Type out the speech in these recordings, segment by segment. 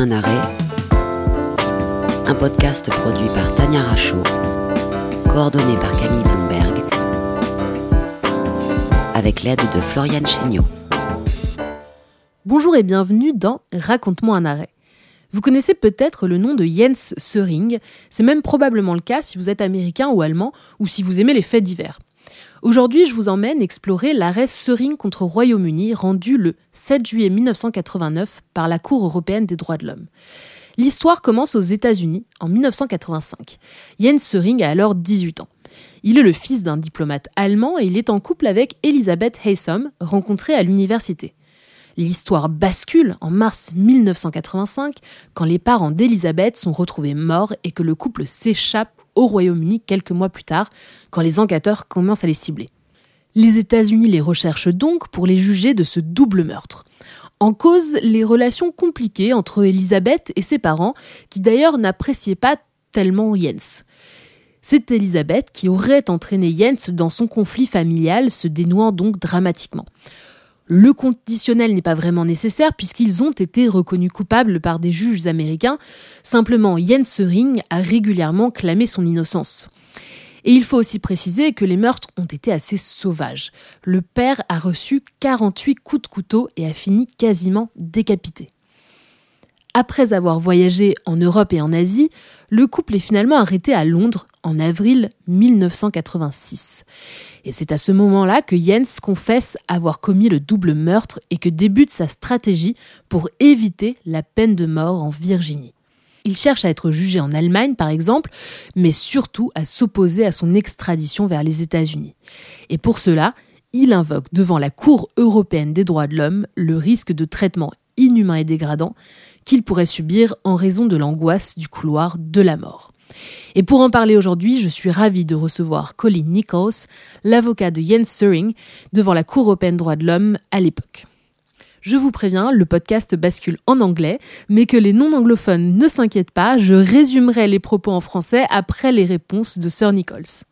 un arrêt, un podcast produit par Tania Rachaud, coordonné par Camille Bloomberg, avec l'aide de Floriane Chéniaud. Bonjour et bienvenue dans Raconte-moi un arrêt. Vous connaissez peut-être le nom de Jens Söring, c'est même probablement le cas si vous êtes américain ou allemand ou si vous aimez les faits divers. Aujourd'hui, je vous emmène explorer l'arrêt Söring contre Royaume-Uni rendu le 7 juillet 1989 par la Cour européenne des droits de l'homme. L'histoire commence aux États-Unis en 1985. Jens Söring a alors 18 ans. Il est le fils d'un diplomate allemand et il est en couple avec Elisabeth Haysom, rencontrée à l'université. L'histoire bascule en mars 1985 quand les parents d'Elisabeth sont retrouvés morts et que le couple s'échappe au Royaume-Uni quelques mois plus tard quand les enquêteurs commencent à les cibler. Les États-Unis les recherchent donc pour les juger de ce double meurtre. En cause, les relations compliquées entre Elisabeth et ses parents, qui d'ailleurs n'appréciaient pas tellement Jens. C'est Elisabeth qui aurait entraîné Jens dans son conflit familial, se dénouant donc dramatiquement. Le conditionnel n'est pas vraiment nécessaire puisqu'ils ont été reconnus coupables par des juges américains. Simplement, Jens Söring a régulièrement clamé son innocence. Et il faut aussi préciser que les meurtres ont été assez sauvages. Le père a reçu 48 coups de couteau et a fini quasiment décapité. Après avoir voyagé en Europe et en Asie, le couple est finalement arrêté à Londres en avril 1986. Et c'est à ce moment-là que Jens confesse avoir commis le double meurtre et que débute sa stratégie pour éviter la peine de mort en Virginie. Il cherche à être jugé en Allemagne, par exemple, mais surtout à s'opposer à son extradition vers les États-Unis. Et pour cela, il invoque devant la Cour européenne des droits de l'homme le risque de traitement inhumain et dégradant qu'il pourrait subir en raison de l'angoisse du couloir de la mort. Et pour en parler aujourd'hui, je suis ravie de recevoir Colin Nichols, l'avocat de Jens Söring, devant la Cour européenne droits de l'homme à l'époque. Je vous préviens, le podcast bascule en anglais, mais que les non-anglophones ne s'inquiètent pas, je résumerai les propos en français après les réponses de Sir Nichols.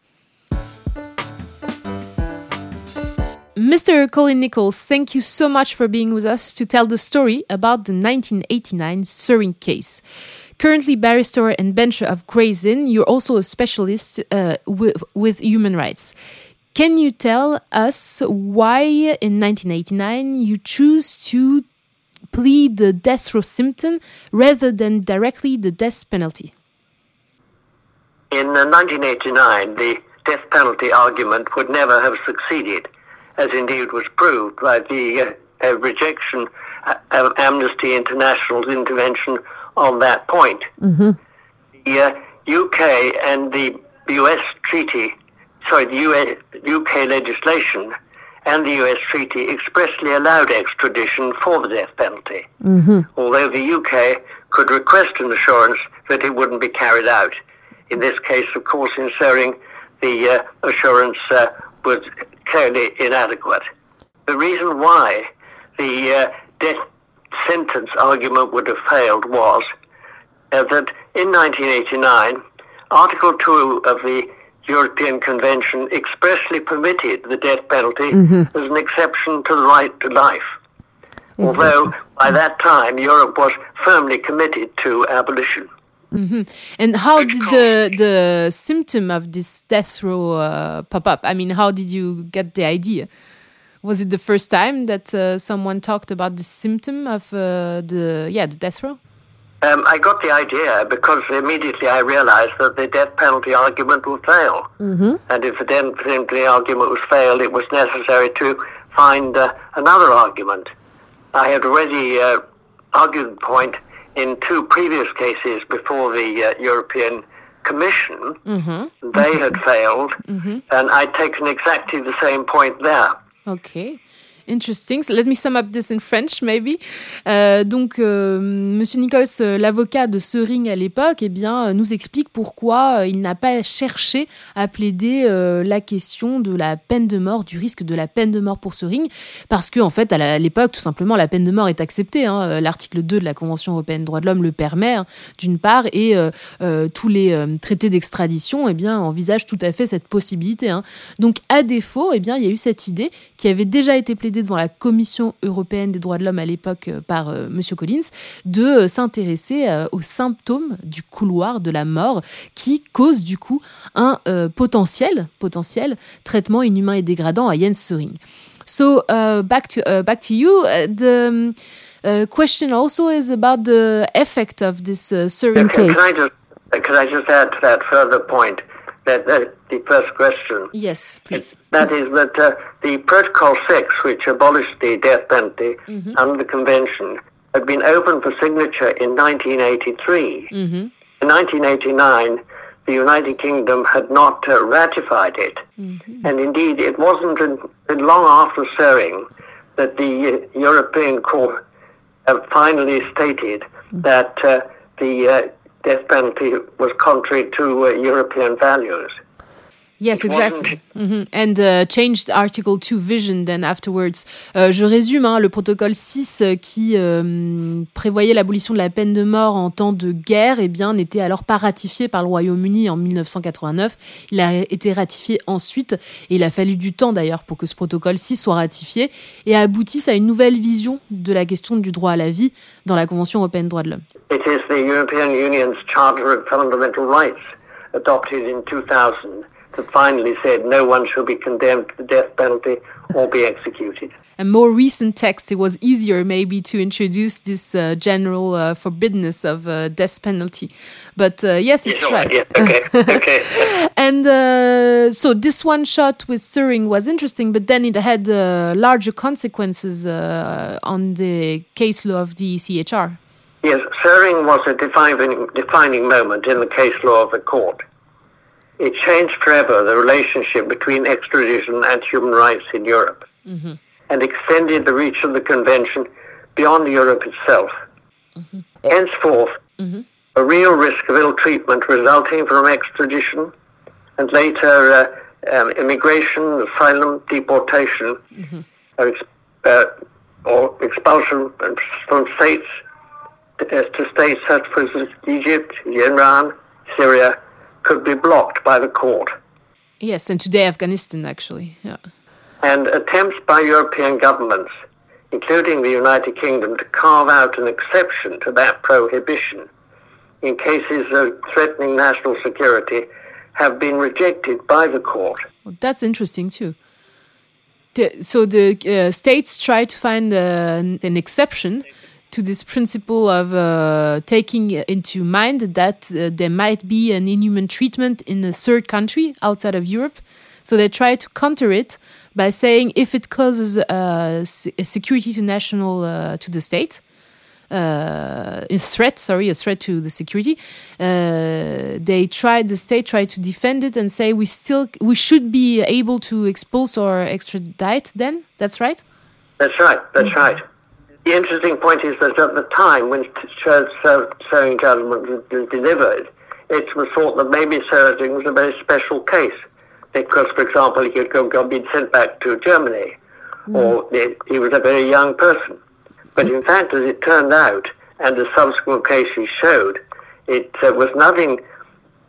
Mr. Colin Nicholls, thank you so much for being with us to tell the story about the 1989 Söring case. Currently barrister and bencher of Gray's Inn, you're also a specialist uh, with, with human rights. Can you tell us why in 1989 you choose to plead the death row symptom rather than directly the death penalty? In 1989, the death penalty argument would never have succeeded, as indeed was proved by the uh, uh, rejection of Amnesty International's intervention on that point. Mm-hmm. The uh, UK and the US treaty sorry, the US, UK legislation and the US treaty expressly allowed extradition for the death penalty, mm-hmm. although the UK could request an assurance that it wouldn't be carried out. In this case, of course, in Söring, the uh, assurance uh, was clearly inadequate. The reason why the uh, death sentence argument would have failed was uh, that in 1989, Article 2 of the European Convention expressly permitted the death penalty mm-hmm. as an exception to the right to life. Exactly. Although by that time Europe was firmly committed to abolition. Mm-hmm. And how did the the symptom of this death row uh, pop up? I mean, how did you get the idea? Was it the first time that uh, someone talked about the symptom of uh, the yeah the death row? Um, I got the idea because immediately I realized that the death penalty argument would fail. Mm-hmm. And if the death penalty argument was failed, it was necessary to find uh, another argument. I had already uh, argued the point in two previous cases before the uh, European Commission. Mm-hmm. They mm-hmm. had failed, mm-hmm. and I'd taken exactly the same point there. Okay. Interesting. let me sum up this in French, maybe. Euh, donc, euh, Monsieur Nichols, euh, l'avocat de Sering à l'époque, eh bien, nous explique pourquoi il n'a pas cherché à plaider la question de la peine de mort, du risque de la peine de mort pour Sering, parce qu'en en fait, à l'époque, tout simplement, la peine de mort est acceptée. Hein. L'article 2 de la Convention européenne des droits de l'homme le permet, hein, d'une part, et tous les traités d'extradition, eh bien, envisagent tout à fait cette possibilité. Hein. Donc, à défaut, eh bien, il y a eu cette idée qui avait déjà été plaidée plaidé devant la Commission européenne des droits de l'homme à l'époque par M. Collins de s'intéresser aux symptômes du couloir de la mort qui cause du coup un potentiel, potentiel traitement inhumain et dégradant à Jens Söring. So uh, back to uh, back to you. Uh, the um, question also is about the effect of this uh, can, case. Can I, just, can I just add to that further point? That, that the first question. Yes, please. That is that uh, the Protocol 6, which abolished the death penalty mm-hmm. under the convention, had been open for signature in 1983. Mm-hmm. In 1989, the United Kingdom had not uh, ratified it. Mm-hmm. And indeed, it wasn't long after Söring that the uh, European Court uh, finally stated mm-hmm. that uh, the uh, death penalty was contrary to uh, European values. Yes, exactly. Mm -hmm. And uh, changed Article 2 vision then afterwards. Euh, je résume, hein, le protocole 6 euh, qui euh, prévoyait l'abolition de la peine de mort en temps de guerre, eh bien, n'était alors pas ratifié par le Royaume-Uni en 1989. Il a été ratifié ensuite, et il a fallu du temps d'ailleurs pour que ce protocole 6 soit ratifié et aboutisse à une nouvelle vision de la question du droit à la vie dans la Convention européenne des droits de l'homme. It is the European Union's Charter of Fundamental Rights adopted in 2000 that finally said no one shall be condemned to the death penalty or be executed. A more recent text, it was easier maybe to introduce this uh, general uh, forbiddenness of uh, death penalty. But uh, yes, it's yes, right. Yeah, okay, okay. and uh, so this one shot with Söring was interesting, but then it had uh, larger consequences on the case law of the ECHR. Yes, Söring was a defining, defining moment in the case law of the court. It changed forever the relationship between extradition and human rights in Europe mm-hmm. and extended the reach of the convention beyond Europe itself. Mm-hmm. Henceforth, mm-hmm. a real risk of ill treatment resulting from extradition and later uh, um, immigration, asylum, deportation, mm-hmm. uh, or, expulsion from states to, to states such as Egypt, Iran, Syria, could be blocked by the court. Yes, and today Afghanistan, actually. Yeah. And attempts by European governments, including the United Kingdom, to carve out an exception to that prohibition in cases of threatening national security have been rejected by the court. Well, that's interesting, too. The, so the uh, states try to find uh, an exception to this principle of uh, taking into mind that uh, there might be an inhuman treatment in a third country outside of Europe. So they try to counter it by saying if it causes uh, a security to national uh, to the state, uh, a threat, sorry, a threat to the security. Uh, they tried, the state tried to defend it and say we still we should be able to expulse or extradite. Then that's right. That's right. That's mm -hmm. right. The interesting point is that at the time when Söring judgment was delivered, it was thought that maybe Söring was a very special case because, for example, he had been sent back to Germany mm. or he was a very young person. But in fact, as it turned out, and the subsequent cases showed, it uh, was nothing.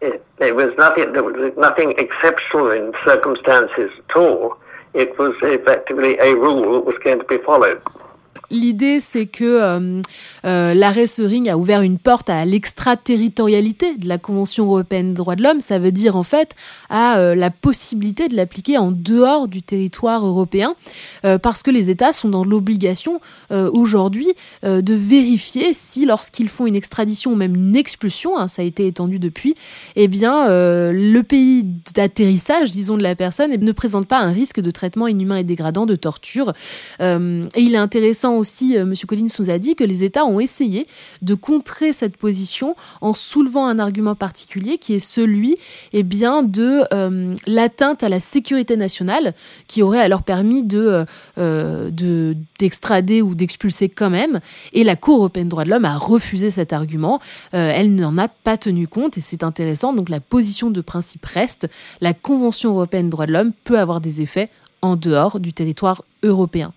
It, it, was nothing. There was nothing exceptional in circumstances at all. It was effectively a rule that was going to be followed. L'idée, c'est que euh, euh, l'arrêt Sering a ouvert une porte à l'extraterritorialité de la Convention européenne des droits de l'homme. Ça veut dire en fait à euh, la possibilité de l'appliquer en dehors du territoire européen, parce que les États sont dans l'obligation aujourd'hui de vérifier si, lorsqu'ils font une extradition ou même une expulsion, hein, ça a été étendu depuis, eh bien le pays d'atterrissage, disons, de la personne ne présente pas un risque de traitement inhumain et dégradant, de torture. et il est intéressant aussi, euh, M. Collins nous a dit que les États ont essayé de contrer cette position en soulevant un argument particulier qui est celui eh de euh, l'atteinte à la sécurité nationale qui aurait alors permis euh, de, d'extrader ou d'expulser quand même. Et la Cour européenne des droits de l'homme a refusé cet argument. elle n'en a pas tenu compte et c'est intéressant. Donc la position de principe reste. La Convention européenne des droits de l'homme peut avoir des effets en dehors du territoire européen.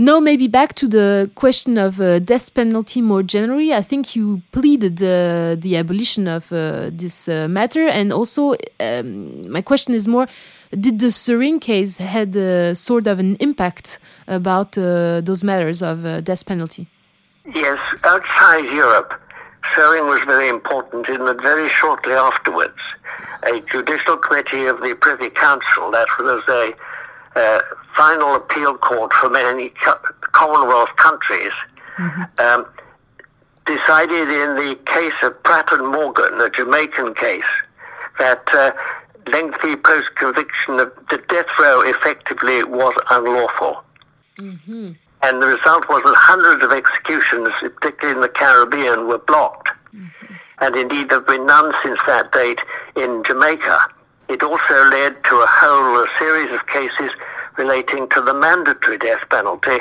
No, maybe back to the question of uh, death penalty more generally. I think you pleaded uh, the abolition of uh, this uh, matter, and also um, my question is more: Did the Söring case had a sort of an impact about uh, those matters of uh, death penalty? Yes, outside Europe, Söring was very important in that very shortly afterwards, a judicial committee of the Privy Council, that was a uh, final appeal court for many Commonwealth countries, mm-hmm. um, decided in the case of Pratt and Morgan, the Jamaican case, that uh, lengthy post-conviction of the death row effectively was unlawful. Mm-hmm. And the result was that hundreds of executions, particularly in the Caribbean, were blocked. Mm-hmm. And indeed, there have been none since that date in Jamaica. It also led to a whole series of cases relating to the mandatory death penalty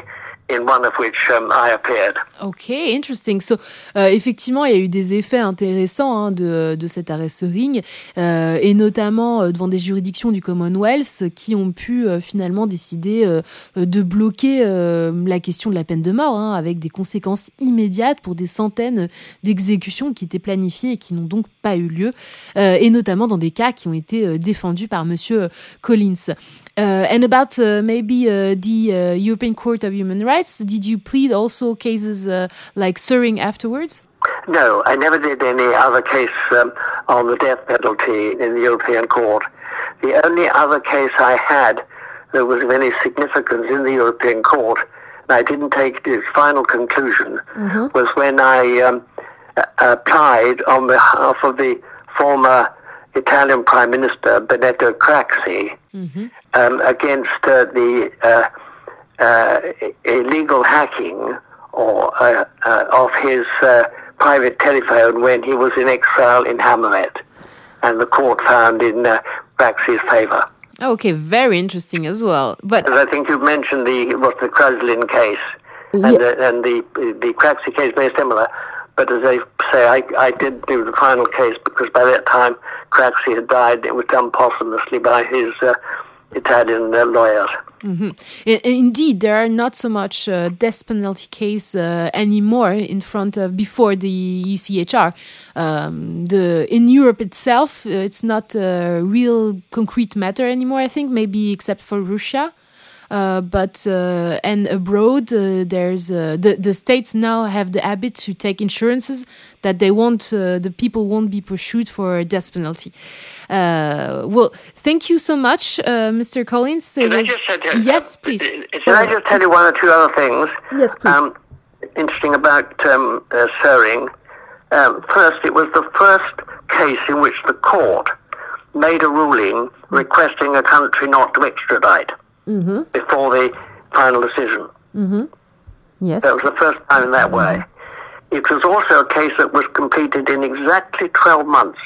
in one of which um, I appeared. Ok, interesting. So, euh, effectivement, il y a eu des effets intéressants hein, de, cet arrêt Sering, euh, et notamment euh, devant des juridictions du Commonwealth qui ont pu euh, finalement décider de bloquer la question de la peine de mort, hein, avec des conséquences immédiates pour des centaines d'exécutions qui étaient planifiées et qui n'ont donc pas eu lieu, et notamment dans des cas qui ont été défendus par Monsieur Collins. Uh, and about uh, maybe uh, the European Court of Human Rights, did you plead also cases like Söring afterwards? No, I never did any other case um, on the death penalty in the European Court. The only other case I had that was of any significance in the European Court, and I didn't take its final conclusion, mm-hmm. was when I um, applied on behalf of the former Italian Prime Minister Benedetto Craxi mm-hmm. um, against uh, the uh, uh, illegal hacking or uh, uh, of his uh, private telephone when he was in exile in Hammamet, and the court found in Craxi's favour. Okay, very interesting as well. But I think you mentioned the what the Kruslin case, yeah. and, the, and the the Craxi case very similar. But as I say, I, I did do the final case because by that time Craxi had died. It was done posthumously by his uh, Italian lawyers. Mm-hmm. Indeed, there are not so much uh, death penalty case uh, anymore in front of before the ECHR. Um, the in Europe itself, uh, it's not a real concrete matter anymore. I think maybe except for Russia. Uh, but uh, and abroad, uh, there's the the states now have the habit to take insurances that they won't the people won't be pursued for death penalty. well, thank you so much, Mr. Collins. Can I just yes, please. Can I just tell you one or two other things? Yes, please. Um, interesting about um, uh. Um, first, it was the first case in which the court made a ruling requesting a country not to extradite mm-hmm. before the final decision. Mm-hmm. Yes. That was the first time in that way. It was also a case that was completed in exactly 12 months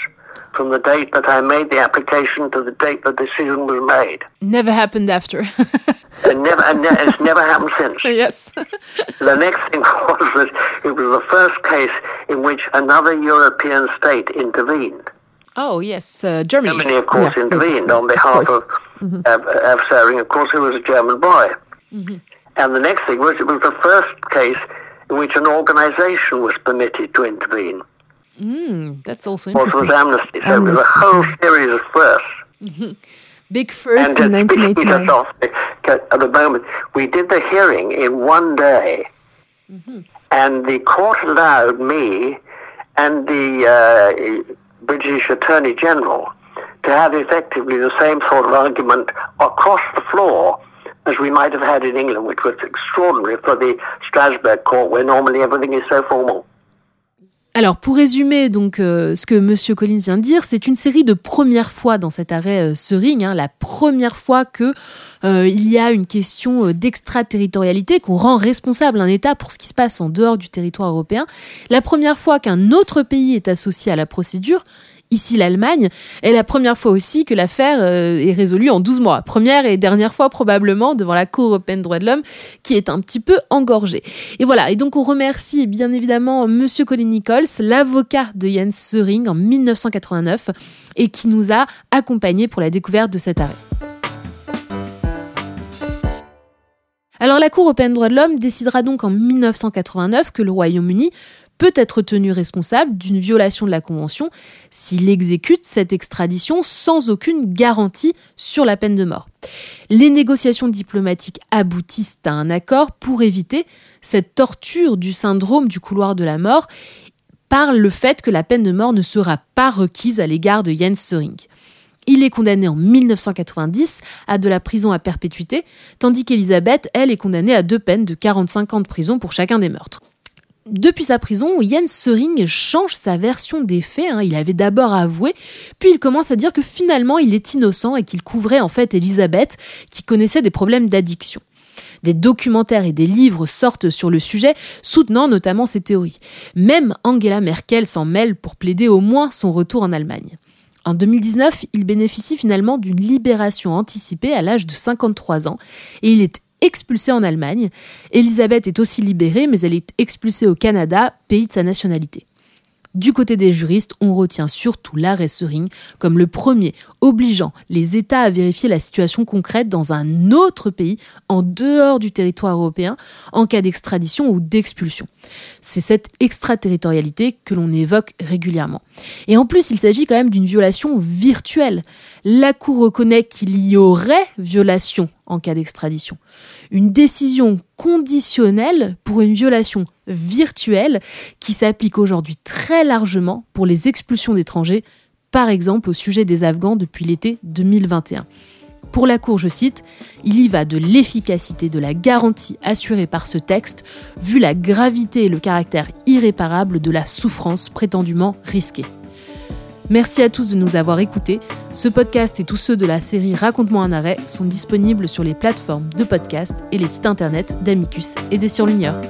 from the date that I made the application to the date the decision was made. Never happened after. and never, and ne- it's never happened since. Yes. the next thing was that it was the first case in which another European state intervened. Oh yes, uh, Germany. Germany, of course, yes, intervened on behalf of, mm-hmm. of, of course, he was a German boy. Mm-hmm. And the next thing was it was the first case in which an organisation was permitted to intervene. Mm, that's also interesting. Also, was amnesty. So amnesty. it was a whole series of firsts. mm-hmm. Big first and, in 1989. Off, at the moment, we did the hearing in one day, mm-hmm. and the court allowed me and the uh, British Attorney General to have effectively the same sort of argument across the floor as we might have had in England, which was extraordinary for the Strasbourg court, where normally everything is so formal. Alors, pour résumer donc euh, ce que Monsieur Collins vient de dire, c'est une série de premières fois dans cet arrêt euh, Sering, hein, la première fois que euh, il y a une question euh, d'extraterritorialité, qu'on rend responsable un État pour ce qui se passe en dehors du territoire européen, la première fois qu'un autre pays est associé à la procédure, ici l'Allemagne, est la première fois aussi que l'affaire euh, est résolue en 12 mois. Première et dernière fois probablement devant la Cour européenne des droits de l'homme qui est un petit peu engorgée. Et voilà, et donc on remercie bien évidemment Monsieur Colin Nichols, l'avocat de Jens Söring en 1989 et qui nous a accompagnés pour la découverte de cet arrêt. Alors la Cour européenne des droits de l'homme décidera donc en 1989 que le Royaume-Uni peut être tenu responsable d'une violation de la Convention s'il exécute cette extradition sans aucune garantie sur la peine de mort. Les négociations diplomatiques aboutissent à un accord pour éviter cette torture du syndrome du couloir de la mort par le fait que la peine de mort ne sera pas requise à l'égard de Jens Söring. Il est condamné en 1990 à de la prison à perpétuité, tandis qu'Elisabeth, elle, est condamnée à deux peines de 45 ans de prison pour chacun des meurtres. Depuis sa prison, Jens Söring change sa version des faits. Hein. Il avait d'abord avoué, puis il commence à dire que finalement il est innocent et qu'il couvrait en fait Elisabeth, qui connaissait des problèmes d'addiction. Des documentaires et des livres sortent sur le sujet, soutenant notamment ces théories. Même Angela Merkel s'en mêle pour plaider au moins son retour en Allemagne. En 2019, il bénéficie finalement d'une libération anticipée à l'âge de 53 ans et il est expulsée en Allemagne. Elisabeth est aussi libérée, mais elle est expulsée au Canada, pays de sa nationalité. Du côté des juristes, on retient surtout l'arrêt Sering comme le premier obligeant les États à vérifier la situation concrète dans un autre pays en dehors du territoire européen en cas d'extradition ou d'expulsion. C'est cette extraterritorialité que l'on évoque régulièrement. Et en plus, il s'agit quand même d'une violation virtuelle. La Cour reconnaît qu'il y aurait violation en cas d'extradition. Une décision conditionnelle pour une violation virtuelle qui s'applique aujourd'hui très largement pour les expulsions d'étrangers, par exemple au sujet des Afghans depuis l'été 2021. Pour la Cour, je cite, Il y va de l'efficacité de la garantie assurée par ce texte, vu la gravité et le caractère irréparable de la souffrance prétendument risquée. Merci à tous de nous avoir écoutés. Ce podcast et tous ceux de la série Raconte-moi un arrêt sont disponibles sur les plateformes de podcast et les sites internet d'Amicus et des surligneurs.